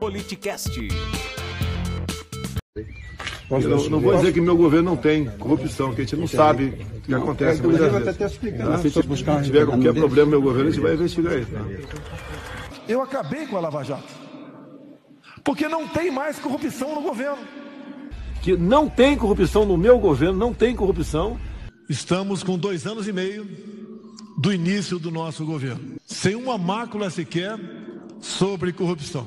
Politicast. Não, não vou dizer que meu governo não tem corrupção, que a gente não sabe o que acontece até explicar. Tá? Se tiver qualquer problema no meu governo, a gente vai investigar isso. tá? Eu acabei com a Lava Jato. Porque não tem mais corrupção no governo. Que não tem corrupção no meu governo, não tem corrupção. Estamos com dois anos e meio do início do nosso governo. Sem uma mácula sequer sobre corrupção.